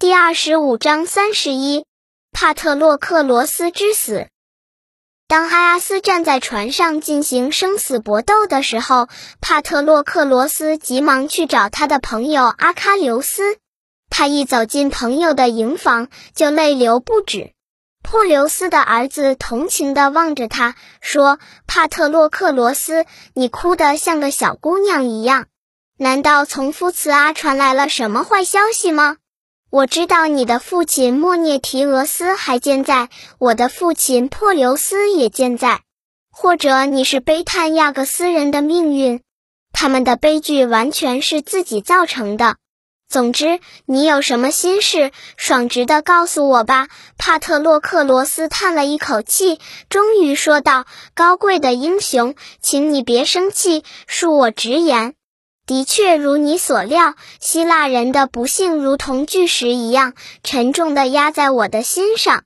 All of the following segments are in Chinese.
第二十五章三十一，帕特洛克罗斯之死。当阿阿斯站在船上进行生死搏斗的时候，帕特洛克罗斯急忙去找他的朋友阿喀琉斯。他一走进朋友的营房，就泪流不止。珀琉斯的儿子同情地望着他，说：“帕特洛克罗斯，你哭得像个小姑娘一样，难道从夫茨阿传来了什么坏消息吗？”我知道你的父亲莫涅提俄斯还健在，我的父亲珀留斯也健在。或者你是悲叹亚各斯人的命运，他们的悲剧完全是自己造成的。总之，你有什么心事，爽直的告诉我吧。帕特洛克罗斯叹了一口气，终于说道：“高贵的英雄，请你别生气，恕我直言。”的确如你所料，希腊人的不幸如同巨石一样沉重地压在我的心上。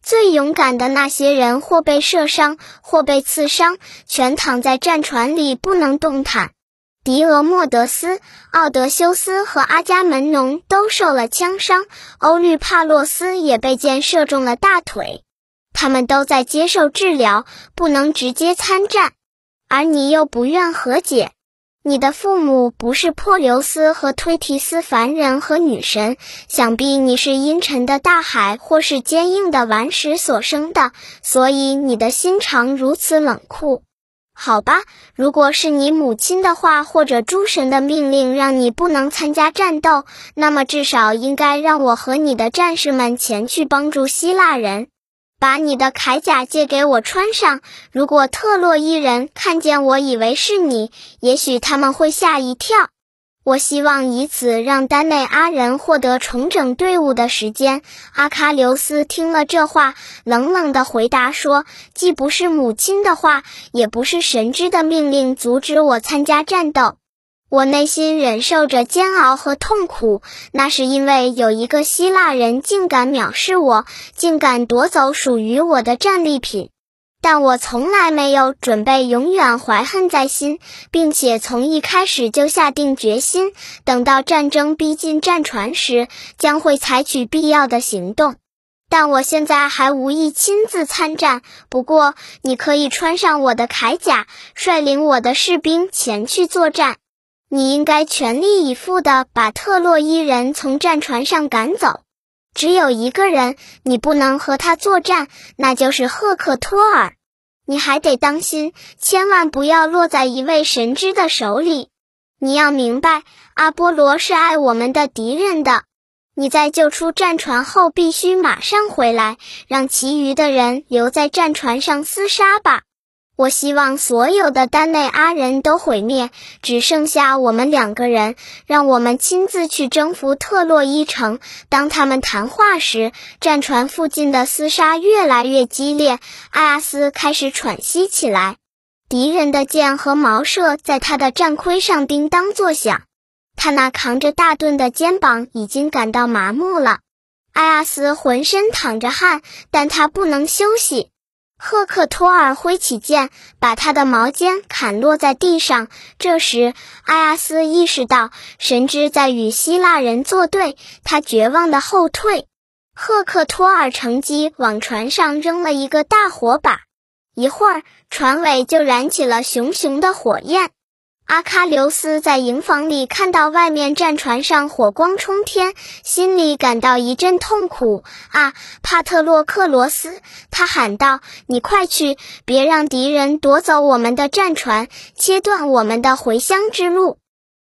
最勇敢的那些人，或被射伤，或被刺伤，全躺在战船里不能动弹。狄俄莫德斯、奥德修斯和阿伽门农都受了枪伤，欧律帕洛斯也被箭射中了大腿，他们都在接受治疗，不能直接参战。而你又不愿和解。你的父母不是珀琉斯和推提斯凡人和女神，想必你是阴沉的大海或是坚硬的顽石所生的，所以你的心肠如此冷酷。好吧，如果是你母亲的话，或者诸神的命令让你不能参加战斗，那么至少应该让我和你的战士们前去帮助希腊人。把你的铠甲借给我穿上。如果特洛伊人看见我以为是你，也许他们会吓一跳。我希望以此让丹内阿人获得重整队伍的时间。阿喀琉斯听了这话，冷冷地回答说：“既不是母亲的话，也不是神之的命令，阻止我参加战斗。”我内心忍受着煎熬和痛苦，那是因为有一个希腊人竟敢藐视我，竟敢夺走属于我的战利品。但我从来没有准备永远怀恨在心，并且从一开始就下定决心，等到战争逼近战船时，将会采取必要的行动。但我现在还无意亲自参战。不过，你可以穿上我的铠甲，率领我的士兵前去作战。你应该全力以赴地把特洛伊人从战船上赶走。只有一个人你不能和他作战，那就是赫克托尔。你还得当心，千万不要落在一位神之的手里。你要明白，阿波罗是爱我们的敌人的。你在救出战船后，必须马上回来，让其余的人留在战船上厮杀吧。我希望所有的丹内阿人都毁灭，只剩下我们两个人。让我们亲自去征服特洛伊城。当他们谈话时，战船附近的厮杀越来越激烈。阿斯开始喘息起来，敌人的箭和矛射在他的战盔上叮当作响。他那扛着大盾的肩膀已经感到麻木了。阿斯浑身淌着汗，但他不能休息。赫克托尔挥起剑，把他的矛尖砍落在地上。这时，阿亚斯意识到神之在与希腊人作对，他绝望的后退。赫克托尔乘机往船上扔了一个大火把，一会儿，船尾就燃起了熊熊的火焰。阿喀琉斯在营房里看到外面战船上火光冲天，心里感到一阵痛苦。啊，帕特洛克罗斯，他喊道：“你快去，别让敌人夺走我们的战船，切断我们的回乡之路。”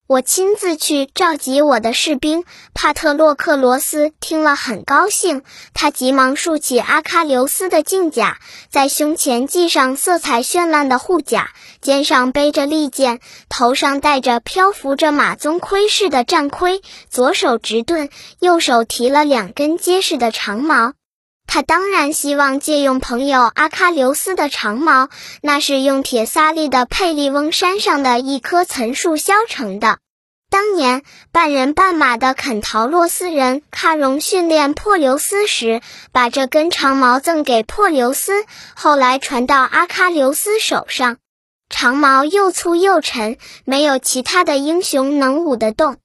我亲自去召集我的士兵。帕特洛克罗斯听了很高兴，他急忙竖起阿喀琉斯的镜甲，在胸前系上色彩绚烂的护甲，肩上背着利剑，头上戴着漂浮着马鬃盔饰的战盔，左手执盾，右手提了两根结实的长矛。他当然希望借用朋友阿喀琉斯的长矛，那是用铁萨利的佩利翁山上的一棵岑树削成的。当年半人半马的肯陶洛斯人喀戎训练珀琉斯时，把这根长矛赠给珀琉斯，后来传到阿喀琉斯手上。长矛又粗又沉，没有其他的英雄能舞得动。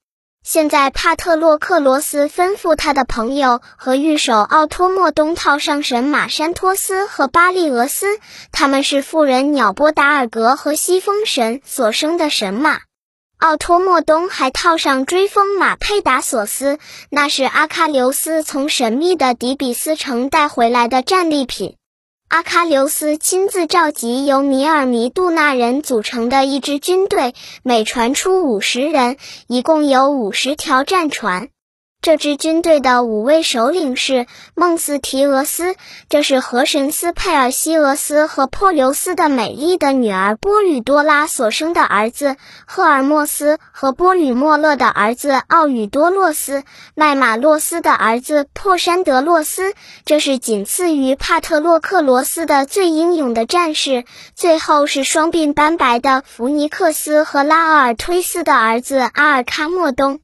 现在，帕特洛克罗斯吩咐他的朋友和御手奥托莫东套上神马山托斯和巴利俄斯，他们是妇人鸟波达尔格和西风神所生的神马。奥托莫东还套上追风马佩达索斯，那是阿喀琉斯从神秘的底比斯城带回来的战利品。阿喀琉斯亲自召集由米尔尼杜纳人组成的一支军队，每船出五十人，一共有五十条战船。这支军队的五位首领是孟斯提俄斯，这是河神斯佩尔西俄斯和珀留斯的美丽的女儿波吕多拉所生的儿子赫尔墨斯和波吕莫勒的儿子奥语多洛斯，麦马洛斯的儿子珀山德洛斯，这是仅次于帕特洛克罗斯的最英勇的战士。最后是双鬓斑白的弗尼克斯和拉奥尔推斯的儿子阿尔喀莫东。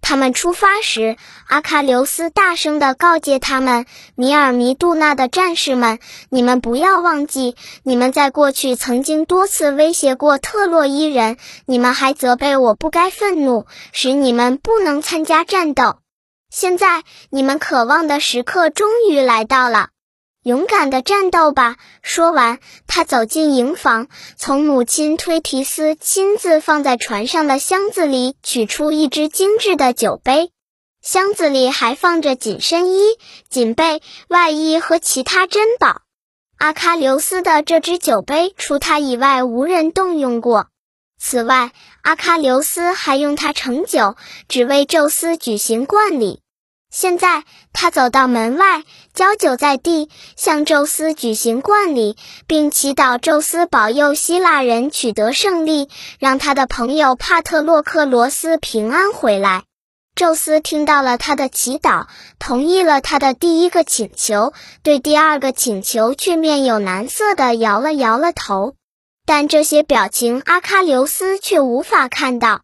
他们出发时，阿喀琉斯大声地告诫他们：“米尔弥杜纳的战士们，你们不要忘记，你们在过去曾经多次威胁过特洛伊人，你们还责备我不该愤怒，使你们不能参加战斗。现在，你们渴望的时刻终于来到了。”勇敢的战斗吧！说完，他走进营房，从母亲推提斯亲自放在船上的箱子里取出一只精致的酒杯，箱子里还放着紧身衣、锦被、外衣和其他珍宝。阿喀琉斯的这只酒杯，除他以外无人动用过。此外，阿喀琉斯还用它盛酒，只为宙斯举行冠礼。现在，他走到门外，浇酒在地，向宙斯举行冠礼，并祈祷宙斯保佑希腊人取得胜利，让他的朋友帕特洛克罗斯平安回来。宙斯听到了他的祈祷，同意了他的第一个请求，对第二个请求却面有难色的摇了摇了头。但这些表情，阿喀琉斯却无法看到。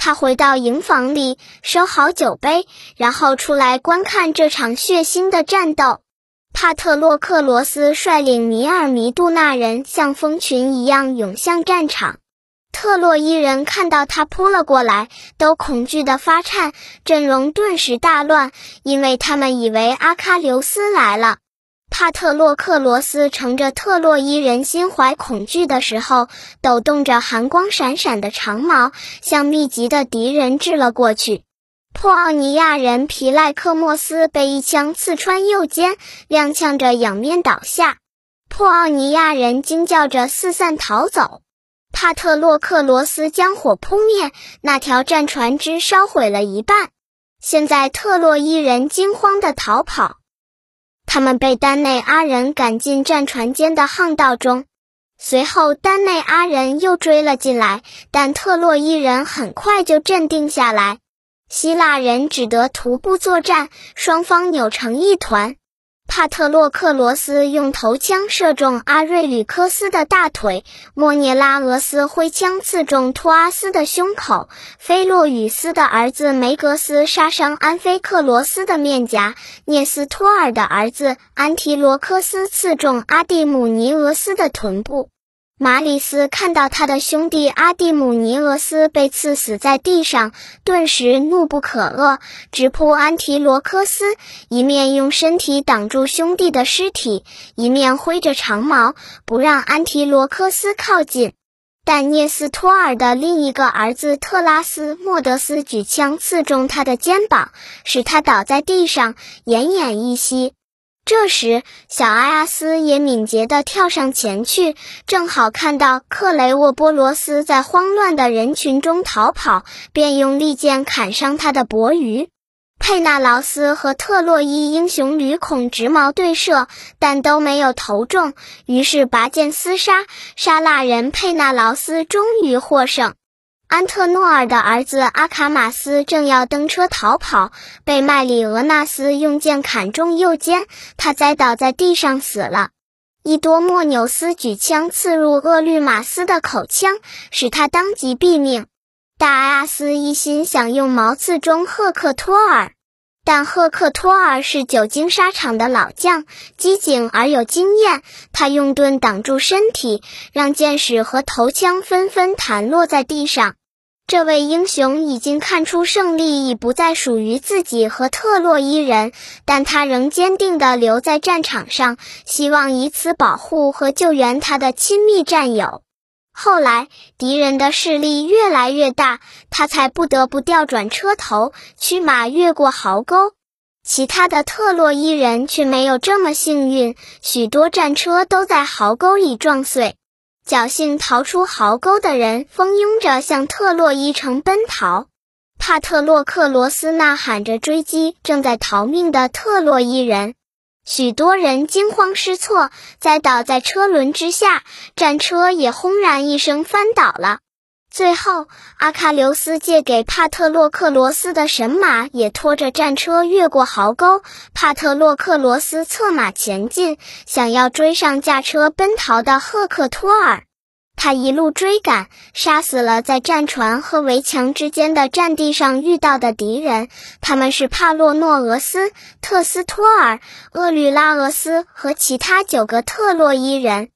他回到营房里，收好酒杯，然后出来观看这场血腥的战斗。帕特洛克罗斯率领尼尔弥杜纳人像蜂群一样涌向战场。特洛伊人看到他扑了过来，都恐惧的发颤，阵容顿时大乱，因为他们以为阿喀琉斯来了。帕特洛克罗斯乘着特洛伊人心怀恐惧的时候，抖动着寒光闪闪的长矛，向密集的敌人掷了过去。破奥尼亚人皮赖克莫斯被一枪刺穿右肩，踉跄着仰面倒下。破奥尼亚人惊叫着四散逃走。帕特洛克罗斯将火扑灭，那条战船只烧毁了一半。现在特洛伊人惊慌的逃跑。他们被丹内阿人赶进战船间的巷道中，随后丹内阿人又追了进来，但特洛伊人很快就镇定下来，希腊人只得徒步作战，双方扭成一团。帕特洛克罗斯用头枪射中阿瑞吕科斯的大腿，莫涅拉俄斯挥枪刺中托阿斯的胸口，菲洛与斯的儿子梅格斯杀伤安菲克罗斯的面颊，涅斯托尔的儿子安提罗科斯刺中阿蒂姆尼俄斯的臀部。马里斯看到他的兄弟阿蒂姆尼俄斯被刺死在地上，顿时怒不可遏，直扑安提罗科斯，一面用身体挡住兄弟的尸体，一面挥着长矛，不让安提罗科斯靠近。但涅斯托尔的另一个儿子特拉斯莫德斯举枪刺中他的肩膀，使他倒在地上，奄奄一息。这时，小阿斯也敏捷地跳上前去，正好看到克雷沃波罗斯在慌乱的人群中逃跑，便用利剑砍伤他的脖鱼。佩纳劳斯和特洛伊英雄吕孔直矛对射，但都没有投中，于是拔剑厮杀，沙腊人佩纳劳斯终于获胜。安特诺尔的儿子阿卡马斯正要登车逃跑，被麦里俄纳斯用剑砍中右肩，他栽倒在地上死了。伊多莫纽斯举枪刺入厄律马斯的口腔，使他当即毙命。大阿斯一心想用矛刺中赫克托尔，但赫克托尔是久经沙场的老将，机警而有经验，他用盾挡住身体，让箭矢和头枪纷纷弹落在地上。这位英雄已经看出胜利已不再属于自己和特洛伊人，但他仍坚定地留在战场上，希望以此保护和救援他的亲密战友。后来，敌人的势力越来越大，他才不得不调转车头，驱马越过壕沟。其他的特洛伊人却没有这么幸运，许多战车都在壕沟里撞碎。侥幸逃出壕沟的人蜂拥着向特洛伊城奔逃，帕特洛克罗斯呐喊着追击正在逃命的特洛伊人，许多人惊慌失措，栽倒在车轮之下，战车也轰然一声翻倒了。最后，阿喀琉斯借给帕特洛克罗斯的神马也拖着战车越过壕沟。帕特洛克罗斯策马前进，想要追上驾车奔逃的赫克托尔。他一路追赶，杀死了在战船和围墙之间的战地上遇到的敌人。他们是帕洛诺俄斯、特斯托尔、厄吕拉俄斯和其他九个特洛伊人。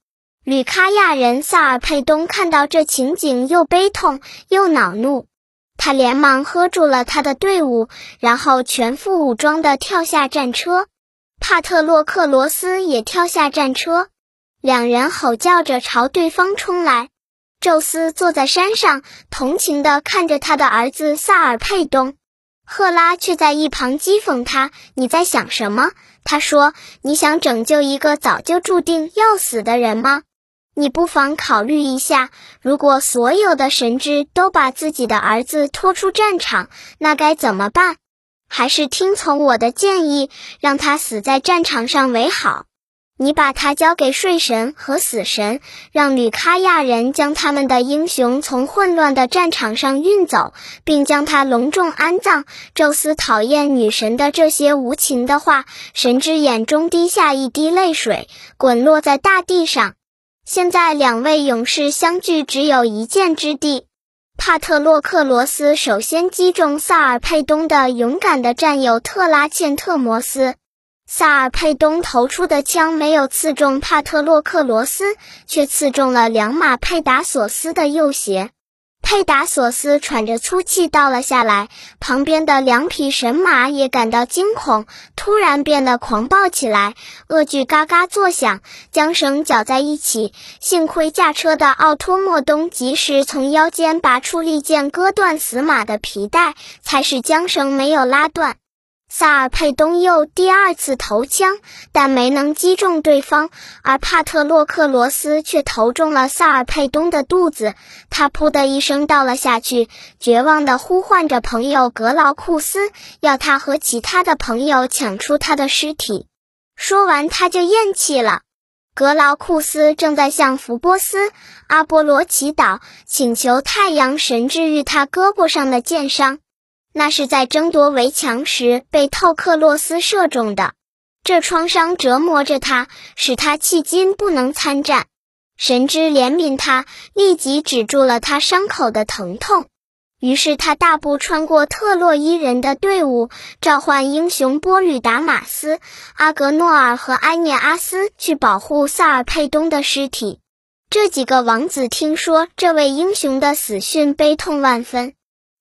吕卡亚人萨尔佩东看到这情景，又悲痛又恼怒。他连忙喝住了他的队伍，然后全副武装地跳下战车。帕特洛克罗斯也跳下战车，两人吼叫着朝对方冲来。宙斯坐在山上，同情地看着他的儿子萨尔佩东。赫拉却在一旁讥讽他：“你在想什么？”他说：“你想拯救一个早就注定要死的人吗？”你不妨考虑一下，如果所有的神祗都把自己的儿子拖出战场，那该怎么办？还是听从我的建议，让他死在战场上为好。你把他交给睡神和死神，让吕卡亚人将他们的英雄从混乱的战场上运走，并将他隆重安葬。宙斯讨厌女神的这些无情的话，神之眼中滴下一滴泪水，滚落在大地上。现在两位勇士相距只有一箭之地。帕特洛克罗斯首先击中萨尔佩东的勇敢的战友特拉茜特摩斯。萨尔佩东投出的枪没有刺中帕特洛克罗斯，却刺中了两马佩达索斯的右鞋。佩达索斯喘着粗气倒了下来，旁边的两匹神马也感到惊恐，突然变得狂暴起来，恶剧嘎嘎作响，缰绳绞在一起。幸亏驾车的奥托莫东及时从腰间拔出利剑，割断死马的皮带，才使缰绳没有拉断。萨尔佩东又第二次投枪，但没能击中对方，而帕特洛克罗斯却投中了萨尔佩东的肚子。他噗的一声倒了下去，绝望地呼唤着朋友格劳库斯，要他和其他的朋友抢出他的尸体。说完，他就咽气了。格劳库斯正在向福波斯、阿波罗祈祷，请求太阳神治愈他胳膊上的箭伤。那是在争夺围墙时被透克洛斯射中的，这创伤折磨着他，使他迄今不能参战。神之怜悯他，立即止住了他伤口的疼痛。于是他大步穿过特洛伊人的队伍，召唤英雄波吕达马斯、阿格诺尔和埃涅阿斯去保护萨尔佩东的尸体。这几个王子听说这位英雄的死讯，悲痛万分。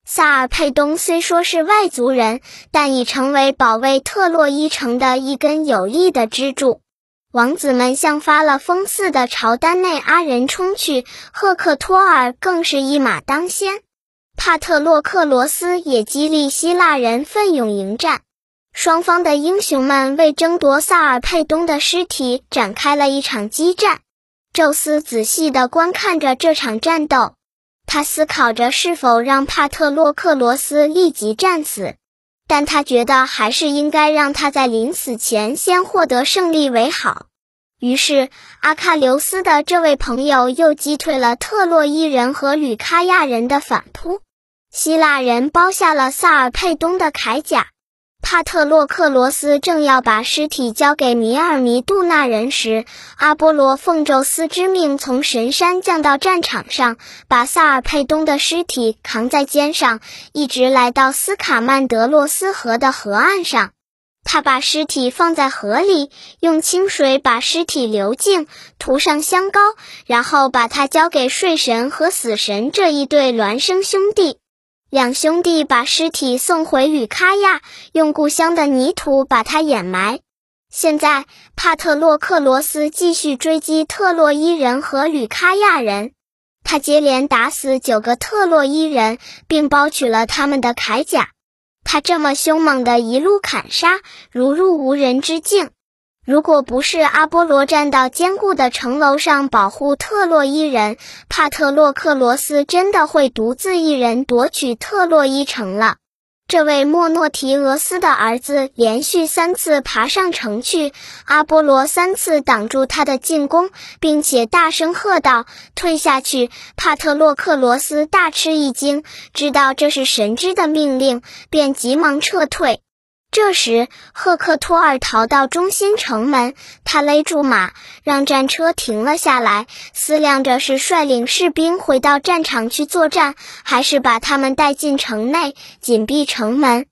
萨尔佩东虽说是外族人，但已成为保卫特洛伊城的一根有力的支柱。王子们像发了疯似的朝丹内阿人冲去，赫克托尔更是一马当先。帕特洛克罗斯也激励希腊人奋勇迎战。双方的英雄们为争夺萨尔佩东的尸体展开了一场激战。宙斯仔细地观看着这场战斗。他思考着是否让帕特洛克罗斯立即战死，但他觉得还是应该让他在临死前先获得胜利为好。于是，阿喀琉斯的这位朋友又击退了特洛伊人和吕卡亚人的反扑。希腊人包下了萨尔佩东的铠甲。帕特洛克罗斯正要把尸体交给米尔弥杜那人时，阿波罗奉宙斯之命从神山降到战场上，把萨尔佩东的尸体扛在肩上，一直来到斯卡曼德洛斯河的河岸上。他把尸体放在河里，用清水把尸体流净，涂上香膏，然后把它交给睡神和死神这一对孪生兄弟。两兄弟把尸体送回吕卡亚，用故乡的泥土把它掩埋。现在，帕特洛克罗斯继续追击特洛伊人和吕卡亚人，他接连打死九个特洛伊人，并剥取了他们的铠甲。他这么凶猛的一路砍杀，如入无人之境。如果不是阿波罗站到坚固的城楼上保护特洛伊人，帕特洛克罗斯真的会独自一人夺取特洛伊城了。这位莫诺提俄斯的儿子连续三次爬上城去，阿波罗三次挡住他的进攻，并且大声喝道：“退下去！”帕特洛克罗斯大吃一惊，知道这是神之的命令，便急忙撤退。这时，赫克托尔逃到中心城门，他勒住马，让战车停了下来，思量着是率领士兵回到战场去作战，还是把他们带进城内紧闭城门。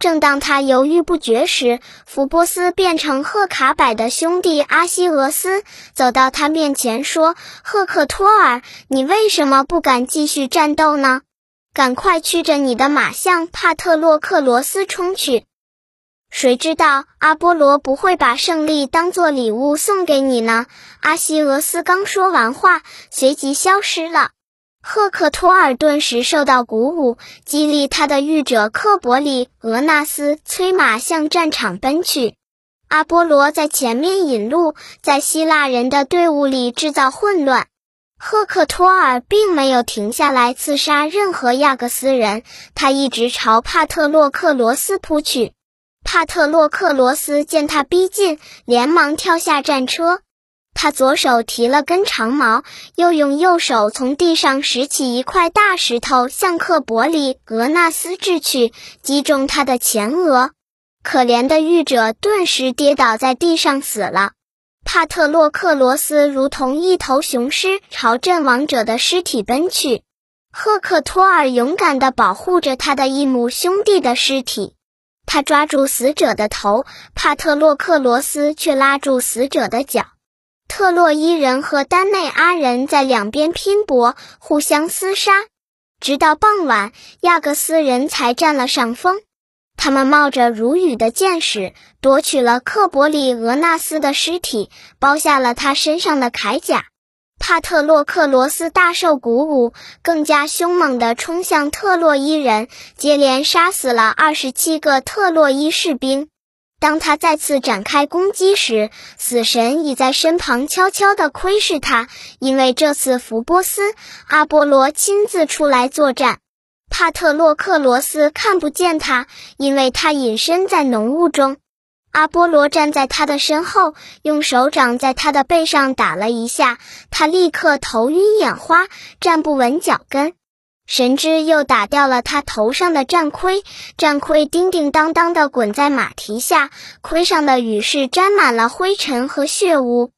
正当他犹豫不决时，福波斯变成赫卡柏的兄弟阿西俄斯走到他面前说：“赫克托尔，你为什么不敢继续战斗呢？赶快驱着你的马向帕特洛克罗斯冲去！”谁知道阿波罗不会把胜利当做礼物送给你呢？阿西俄斯刚说完话，随即消失了。赫克托尔顿时受到鼓舞，激励他的御者克伯里俄纳斯催马向战场奔去。阿波罗在前面引路，在希腊人的队伍里制造混乱。赫克托尔并没有停下来刺杀任何亚各斯人，他一直朝帕特洛克罗斯扑去。帕特洛克罗斯见他逼近，连忙跳下战车。他左手提了根长矛，又用右手从地上拾起一块大石头，向克伯里俄纳斯掷去，击中他的前额。可怜的御者顿时跌倒在地上死了。帕特洛克罗斯如同一头雄狮，朝阵亡者的尸体奔去。赫克托尔勇敢地保护着他的一母兄弟的尸体。他抓住死者的头，帕特洛克罗斯却拉住死者的脚。特洛伊人和丹内阿人在两边拼搏，互相厮杀，直到傍晚，亚各斯人才占了上风。他们冒着如雨的箭矢，夺取了克伯里俄纳斯的尸体，剥下了他身上的铠甲。帕特洛克罗斯大受鼓舞，更加凶猛地冲向特洛伊人，接连杀死了二十七个特洛伊士兵。当他再次展开攻击时，死神已在身旁悄悄地窥视他，因为这次福波斯阿波罗亲自出来作战。帕特洛克罗斯看不见他，因为他隐身在浓雾中。阿波罗站在他的身后，用手掌在他的背上打了一下，他立刻头晕眼花，站不稳脚跟。神之又打掉了他头上的战盔，战盔叮叮当当地滚在马蹄下，盔上的羽饰沾满了灰尘和血污。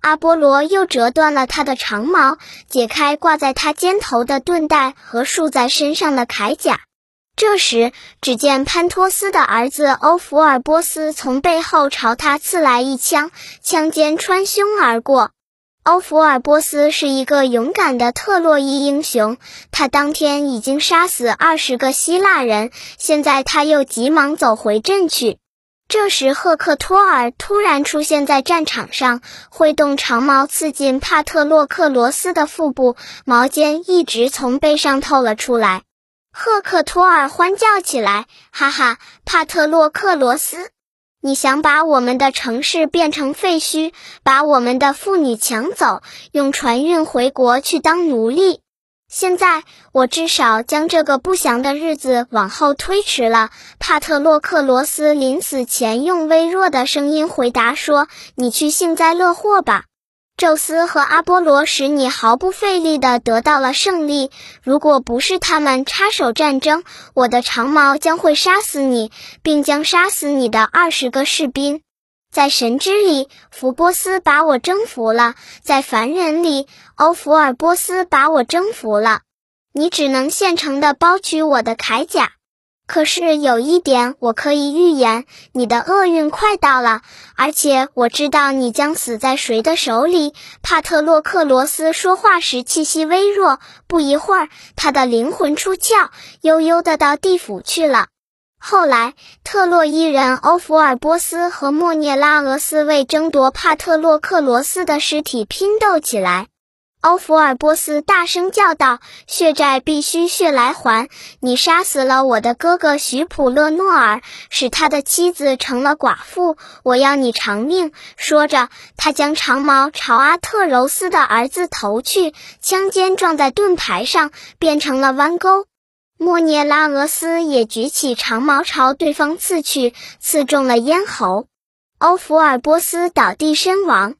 阿波罗又折断了他的长矛，解开挂在他肩头的盾带和束在身上的铠甲。这时，只见潘托斯的儿子欧福尔波斯从背后朝他刺来一枪，枪尖穿胸而过。欧福尔波斯是一个勇敢的特洛伊英雄，他当天已经杀死二十个希腊人，现在他又急忙走回阵去。这时，赫克托尔突然出现在战场上，挥动长矛刺进帕特洛克罗斯的腹部，矛尖一直从背上透了出来。赫克托尔欢叫起来：“哈哈，帕特洛克罗斯，你想把我们的城市变成废墟，把我们的妇女抢走，用船运回国去当奴隶？现在我至少将这个不祥的日子往后推迟了。”帕特洛克罗斯临死前用微弱的声音回答说：“你去幸灾乐祸吧。”宙斯和阿波罗使你毫不费力地得到了胜利。如果不是他们插手战争，我的长矛将会杀死你，并将杀死你的二十个士兵。在神之里，福波斯把我征服了；在凡人里，欧福尔波斯把我征服了。你只能现成的剥取我的铠甲。可是有一点我可以预言，你的厄运快到了，而且我知道你将死在谁的手里。帕特洛克罗斯说话时气息微弱，不一会儿，他的灵魂出窍，悠悠的到地府去了。后来，特洛伊人欧弗尔波斯和莫涅拉俄斯为争夺帕特洛克罗斯的尸体拼斗起来。欧福尔波斯大声叫道：“血债必须血来还！你杀死了我的哥哥徐普勒诺尔，使他的妻子成了寡妇。我要你偿命！”说着，他将长矛朝阿特柔斯的儿子投去，枪尖撞在盾牌上，变成了弯钩。莫涅拉俄斯也举起长矛朝对方刺去，刺中了咽喉，欧福尔波斯倒地身亡。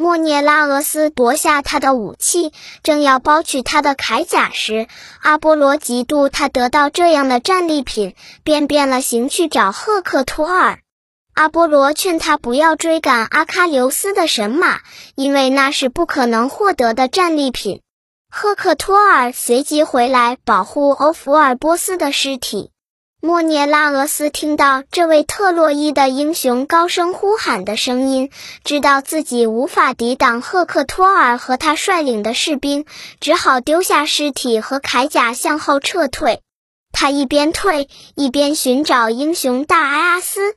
莫涅拉俄斯夺下他的武器，正要剥去他的铠甲时，阿波罗嫉妒他得到这样的战利品，便变了形去找赫克托尔。阿波罗劝他不要追赶阿喀琉斯的神马，因为那是不可能获得的战利品。赫克托尔随即回来保护欧福尔波斯的尸体。莫涅拉俄斯听到这位特洛伊的英雄高声呼喊的声音，知道自己无法抵挡赫克托尔和他率领的士兵，只好丢下尸体和铠甲向后撤退。他一边退一边寻找英雄大埃阿斯。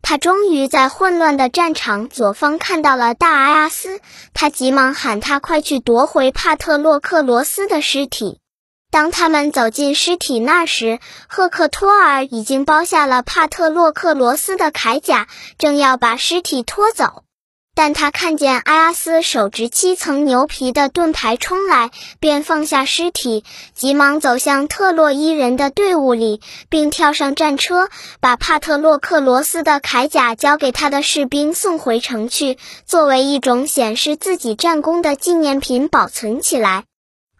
他终于在混乱的战场左方看到了大埃阿斯，他急忙喊他快去夺回帕特洛克罗斯的尸体。当他们走进尸体那时，赫克托尔已经剥下了帕特洛克罗斯的铠甲，正要把尸体拖走。但他看见阿斯手执七层牛皮的盾牌冲来，便放下尸体，急忙走向特洛伊人的队伍里，并跳上战车，把帕特洛克罗斯的铠甲交给他的士兵送回城去，作为一种显示自己战功的纪念品保存起来。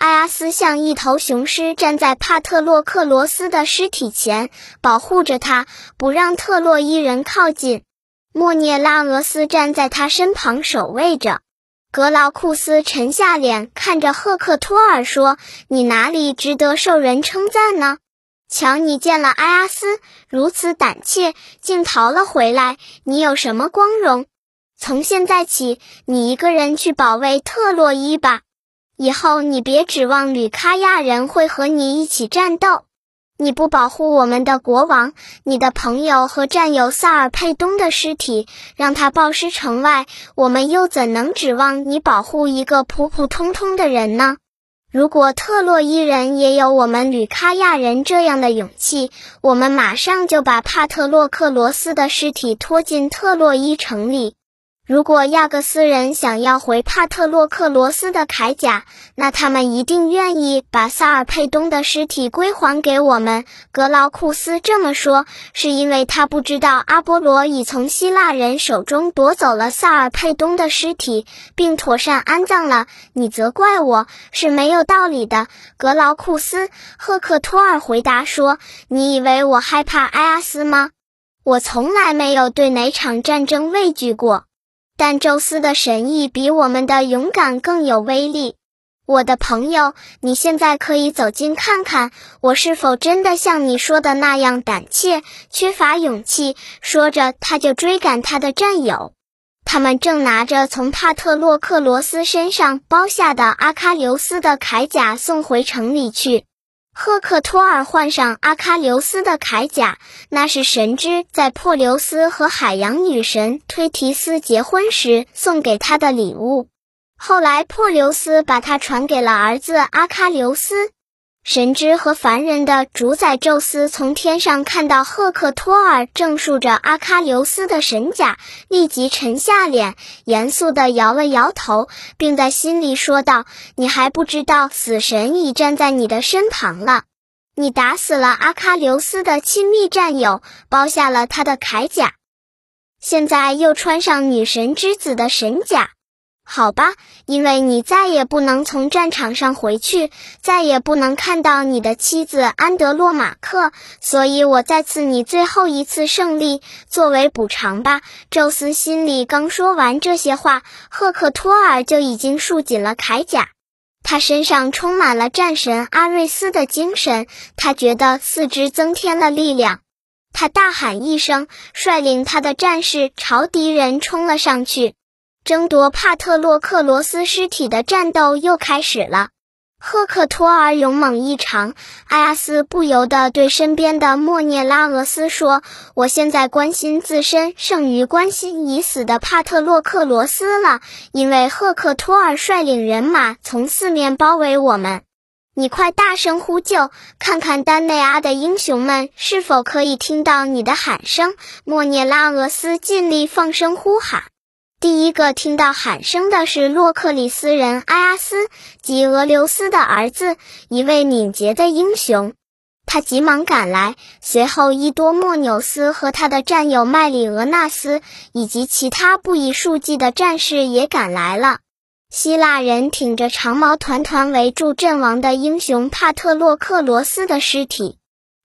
阿斯像一头雄狮站在帕特洛克罗斯的尸体前，保护着他，不让特洛伊人靠近。莫涅拉俄斯站在他身旁守卫着。格劳库斯沉下脸看着赫克托尔说：“你哪里值得受人称赞呢？瞧，你见了阿斯如此胆怯，竟逃了回来，你有什么光荣？从现在起，你一个人去保卫特洛伊吧。以后你别指望吕卡亚人会和你一起战斗。”你不保护我们的国王、你的朋友和战友萨尔佩东的尸体，让他暴尸城外，我们又怎能指望你保护一个普普通通的人呢？如果特洛伊人也有我们吕卡亚人这样的勇气，我们马上就把帕特洛克罗斯的尸体拖进特洛伊城里。如果亚各斯人想要回帕特洛克罗斯的铠甲，那他们一定愿意把萨尔佩东的尸体归还给我们。格劳库斯这么说，是因为他不知道阿波罗已从希腊人手中夺走了萨尔佩东的尸体，并妥善安葬了。你责怪我是没有道理的，格劳库斯。赫克托尔回答说：“你以为我害怕埃阿斯吗？我从来没有对哪场战争畏惧过。”但宙斯的神意比我们的勇敢更有威力。我的朋友，你现在可以走近看看，我是否真的像你说的那样胆怯、缺乏勇气。说着，他就追赶他的战友。他们正拿着从帕特洛克罗斯身上剥下的阿喀琉斯的铠甲送回城里去。赫克托尔换上阿喀琉斯的铠甲，那是神之在珀琉斯和海洋女神推提斯结婚时送给他的礼物。后来，珀琉斯把它传给了儿子阿喀琉斯。神之和凡人的主宰宙斯从天上看到赫克托尔正竖着阿喀琉斯的神甲，立即沉下脸，严肃地摇了摇头，并在心里说道：“你还不知道，死神已站在你的身旁了。你打死了阿喀琉斯的亲密战友，剥下了他的铠甲，现在又穿上女神之子的神甲。”好吧，因为你再也不能从战场上回去，再也不能看到你的妻子安德洛马克，所以我再赐你最后一次胜利作为补偿吧。宙斯心里刚说完这些话，赫克托尔就已经束紧了铠甲。他身上充满了战神阿瑞斯的精神，他觉得四肢增添了力量。他大喊一声，率领他的战士朝敌人冲了上去。争夺帕特洛克罗斯尸体的战斗又开始了。赫克托尔勇猛异常，艾阿斯不由得对身边的莫涅拉俄斯说：“我现在关心自身胜于关心已死的帕特洛克罗斯了，因为赫克托尔率领人马从四面包围我们。你快大声呼救，看看丹内阿的英雄们是否可以听到你的喊声。”莫涅拉俄斯尽力放声呼喊。第一个听到喊声的是洛克里斯人埃阿斯，及俄留斯的儿子，一位敏捷的英雄。他急忙赶来，随后伊多莫纽斯和他的战友麦里俄纳斯以及其他不以数计的战士也赶来了。希腊人挺着长矛，团团围住阵亡的英雄帕特洛克罗斯的尸体。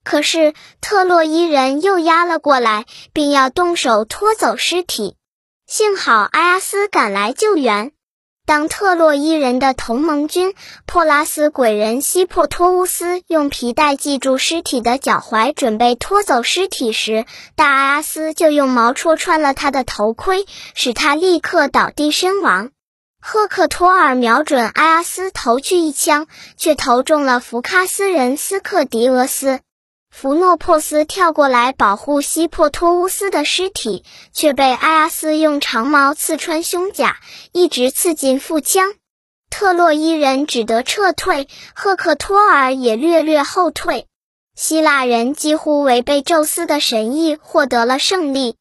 可是特洛伊人又压了过来，并要动手拖走尸体。幸好阿斯赶来救援。当特洛伊人的同盟军珀拉斯鬼人希珀托乌斯用皮带系住尸体的脚踝，准备拖走尸体时，大阿斯就用矛戳穿了他的头盔，使他立刻倒地身亡。赫克托尔瞄准阿斯投去一枪，却投中了福卡斯人斯克迪俄斯。弗诺珀斯跳过来保护西珀托乌斯的尸体，却被埃阿斯用长矛刺穿胸甲，一直刺进腹腔。特洛伊人只得撤退，赫克托尔也略略后退。希腊人几乎违背宙斯的神意，获得了胜利。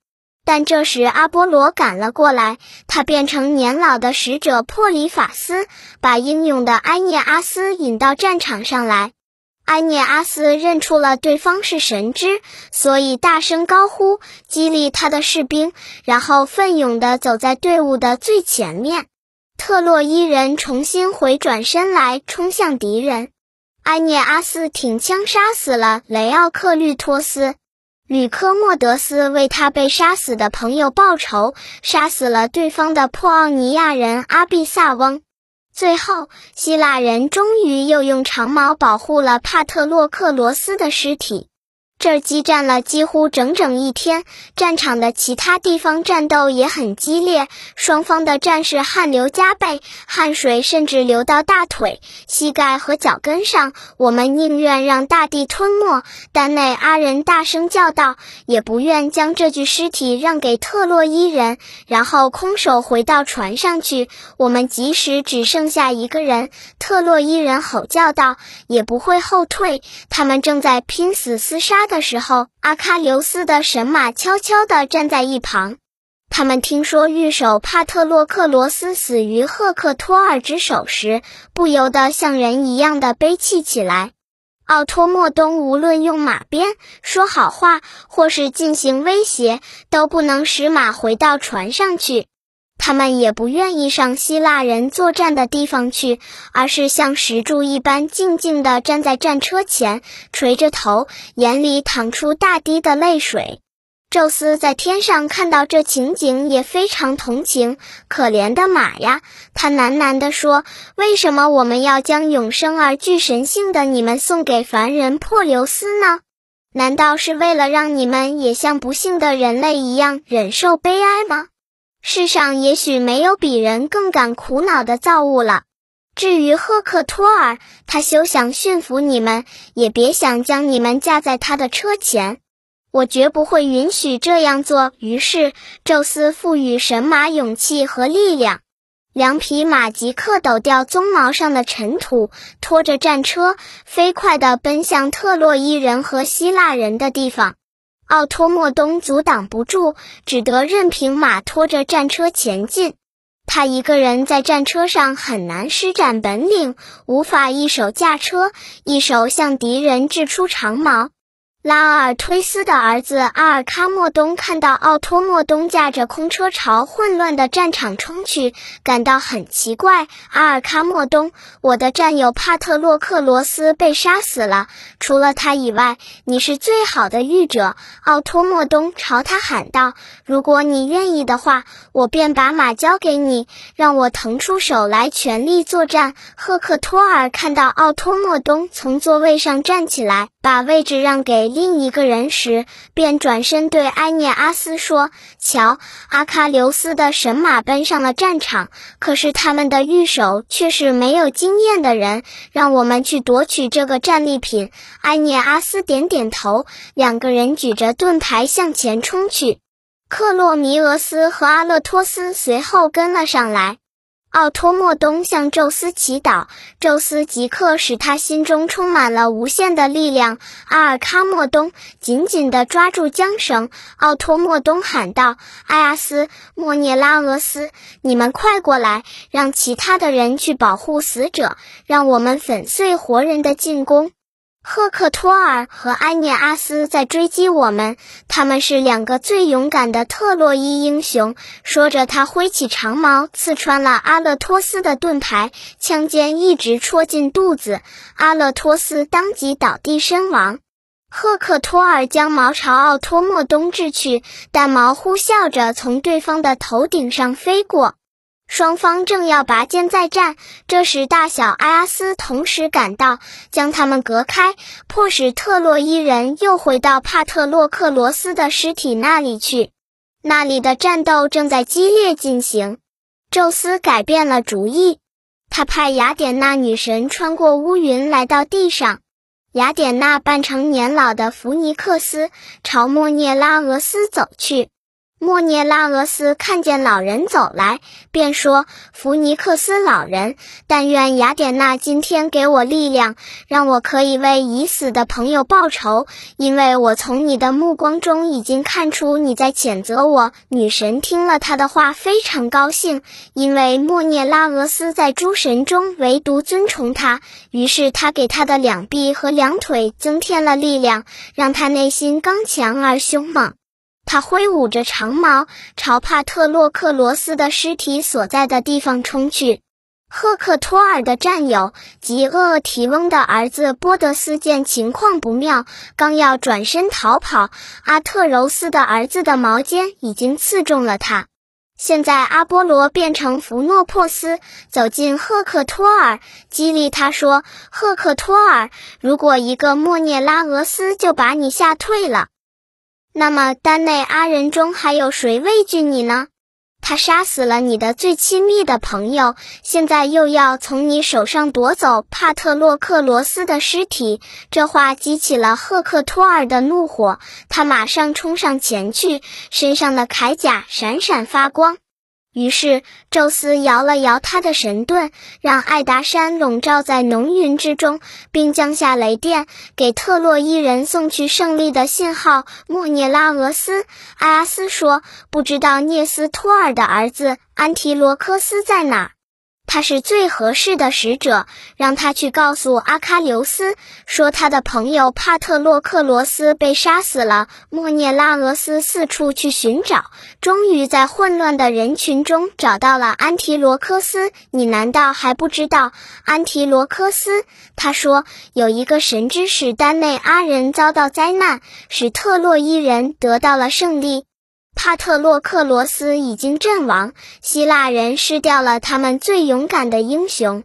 但这时阿波罗赶了过来，他变成年老的使者珀里法斯，把英勇的埃涅阿斯引到战场上来。埃涅阿斯认出了对方是神之，所以大声高呼，激励他的士兵，然后奋勇地走在队伍的最前面。特洛伊人重新回转身来，冲向敌人。埃涅阿斯挺枪杀死了雷奥克律托斯，吕科莫德斯为他被杀死的朋友报仇，杀死了对方的破奥尼亚人阿比萨翁。最后，希腊人终于又用长矛保护了帕特洛克罗斯的尸体。这儿激战了几乎整整一天，战场的其他地方战斗也很激烈，双方的战士汗流浃背，汗水甚至流到大腿、膝盖和脚跟上。我们宁愿让大地吞没，丹内阿人大声叫道，也不愿将这具尸体让给特洛伊人，然后空手回到船上去。我们即使只剩下一个人，特洛伊人吼叫道，也不会后退。他们正在拼死厮杀。的时候，阿喀琉斯的神马悄悄地站在一旁。他们听说御手帕特洛克罗斯死于赫克托尔之手时，不由得像人一样的悲泣起来。奥托莫东无论用马鞭说好话，或是进行威胁，都不能使马回到船上去。他们也不愿意上希腊人作战的地方去，而是像石柱一般静静地站在战车前，垂着头，眼里淌出大滴的泪水。宙斯在天上看到这情景，也非常同情可怜的马呀。他喃喃地说：“为什么我们要将永生而具神性的你们送给凡人珀留斯呢？难道是为了让你们也像不幸的人类一样忍受悲哀吗？”世上也许没有比人更感苦恼的造物了。至于赫克托尔，他休想驯服你们，也别想将你们架在他的车前。我绝不会允许这样做。于是，宙斯赋予神马勇气和力量，两匹马即刻抖掉鬃毛上的尘土，拖着战车飞快地奔向特洛伊人和希腊人的地方。奥托莫东阻挡不住，只得任凭马拖着战车前进。他一个人在战车上很难施展本领，无法一手驾车，一手向敌人掷出长矛。拉尔忒斯的儿子阿尔喀莫东看到奥托莫东驾着空车朝混乱的战场冲去，感到很奇怪。阿尔喀莫东，我的战友帕特洛克罗斯被杀死了，除了他以外，你是最好的御者。奥托莫东朝他喊道：“如果你愿意的话，我便把马交给你，让我腾出手来全力作战。”赫克托尔看到奥托莫东从座位上站起来，把位置让给。另一个人时，便转身对埃涅阿斯说：“瞧，阿喀琉斯的神马奔上了战场，可是他们的御手却是没有经验的人。让我们去夺取这个战利品。”埃涅阿斯点点头，两个人举着盾牌向前冲去。克洛弥俄斯和阿勒托斯随后跟了上来。奥托莫东向宙斯祈祷，宙斯即刻使他心中充满了无限的力量。阿尔卡莫东紧紧地抓住缰绳，奥托莫东喊道：“艾阿斯、莫涅拉俄斯，你们快过来，让其他的人去保护死者，让我们粉碎活人的进攻。”赫克托尔和埃涅阿斯在追击我们，他们是两个最勇敢的特洛伊英雄。说着，他挥起长矛，刺穿了阿勒托斯的盾牌，枪尖一直戳进肚子，阿勒托斯当即倒地身亡。赫克托尔将矛朝奥托莫东掷去，但矛呼啸着从对方的头顶上飞过。双方正要拔剑再战，这时大小埃阿斯同时赶到，将他们隔开，迫使特洛伊人又回到帕特洛克罗斯的尸体那里去。那里的战斗正在激烈进行。宙斯改变了主意，他派雅典娜女神穿过乌云来到地上。雅典娜扮成年老的弗尼克斯，朝莫涅拉俄斯走去。莫涅拉俄斯看见老人走来，便说：“弗尼克斯老人，但愿雅典娜今天给我力量，让我可以为已死的朋友报仇。因为我从你的目光中已经看出你在谴责我。”女神听了他的话，非常高兴，因为莫涅拉俄斯在诸神中唯独尊崇他，于是他给他的两臂和两腿增添了力量，让他内心刚强而凶猛。他挥舞着长矛，朝帕特洛克罗斯的尸体所在的地方冲去。赫克托尔的战友及厄提翁的儿子波德斯见情况不妙，刚要转身逃跑，阿特柔斯的儿子的矛尖已经刺中了他。现在阿波罗变成弗诺珀斯，走进赫克托尔，激励他说：“赫克托尔，如果一个莫涅拉俄斯就把你吓退了。”那么，丹内阿人中还有谁畏惧你呢？他杀死了你的最亲密的朋友，现在又要从你手上夺走帕特洛克罗斯的尸体。这话激起了赫克托尔的怒火，他马上冲上前去，身上的铠甲闪闪发光。于是，宙斯摇了摇他的神盾，让艾达山笼罩在浓云之中，并降下雷电，给特洛伊人送去胜利的信号。莫涅拉俄斯、埃阿斯说：“不知道涅斯托尔的儿子安提罗科斯在哪。”他是最合适的使者，让他去告诉阿喀琉斯，说他的朋友帕特洛克罗斯被杀死了。莫涅拉俄斯四处去寻找，终于在混乱的人群中找到了安提罗科斯。你难道还不知道安提罗科斯？他说有一个神之使丹内阿人遭到灾难，使特洛伊人得到了胜利。帕特洛克罗斯已经阵亡，希腊人失掉了他们最勇敢的英雄，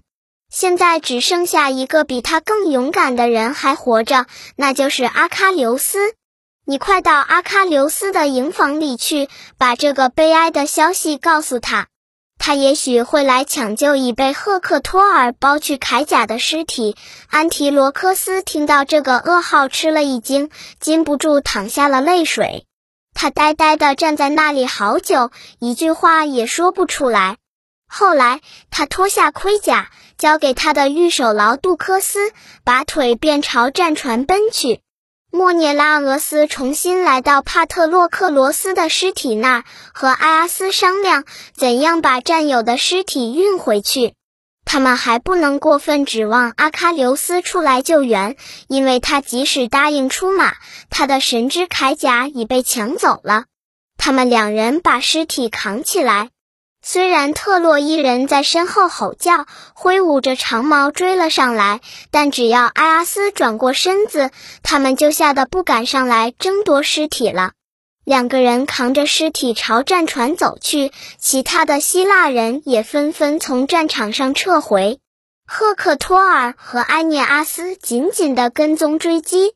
现在只剩下一个比他更勇敢的人还活着，那就是阿喀琉斯。你快到阿喀琉斯的营房里去，把这个悲哀的消息告诉他，他也许会来抢救已被赫克托尔剥去铠甲的尸体。安提罗科斯听到这个噩耗，吃了一惊，禁不住淌下了泪水。他呆呆地站在那里好久，一句话也说不出来。后来，他脱下盔甲，交给他的御手劳杜科斯，拔腿便朝战船奔去。莫涅拉俄斯重新来到帕特洛克罗斯的尸体那儿，和埃阿斯商量怎样把战友的尸体运回去。他们还不能过分指望阿喀琉斯出来救援，因为他即使答应出马，他的神之铠甲已被抢走了。他们两人把尸体扛起来，虽然特洛伊人在身后吼叫，挥舞着长矛追了上来，但只要埃阿斯转过身子，他们就吓得不敢上来争夺尸体了。两个人扛着尸体朝战船走去，其他的希腊人也纷纷从战场上撤回。赫克托尔和埃涅阿斯紧紧地跟踪追击。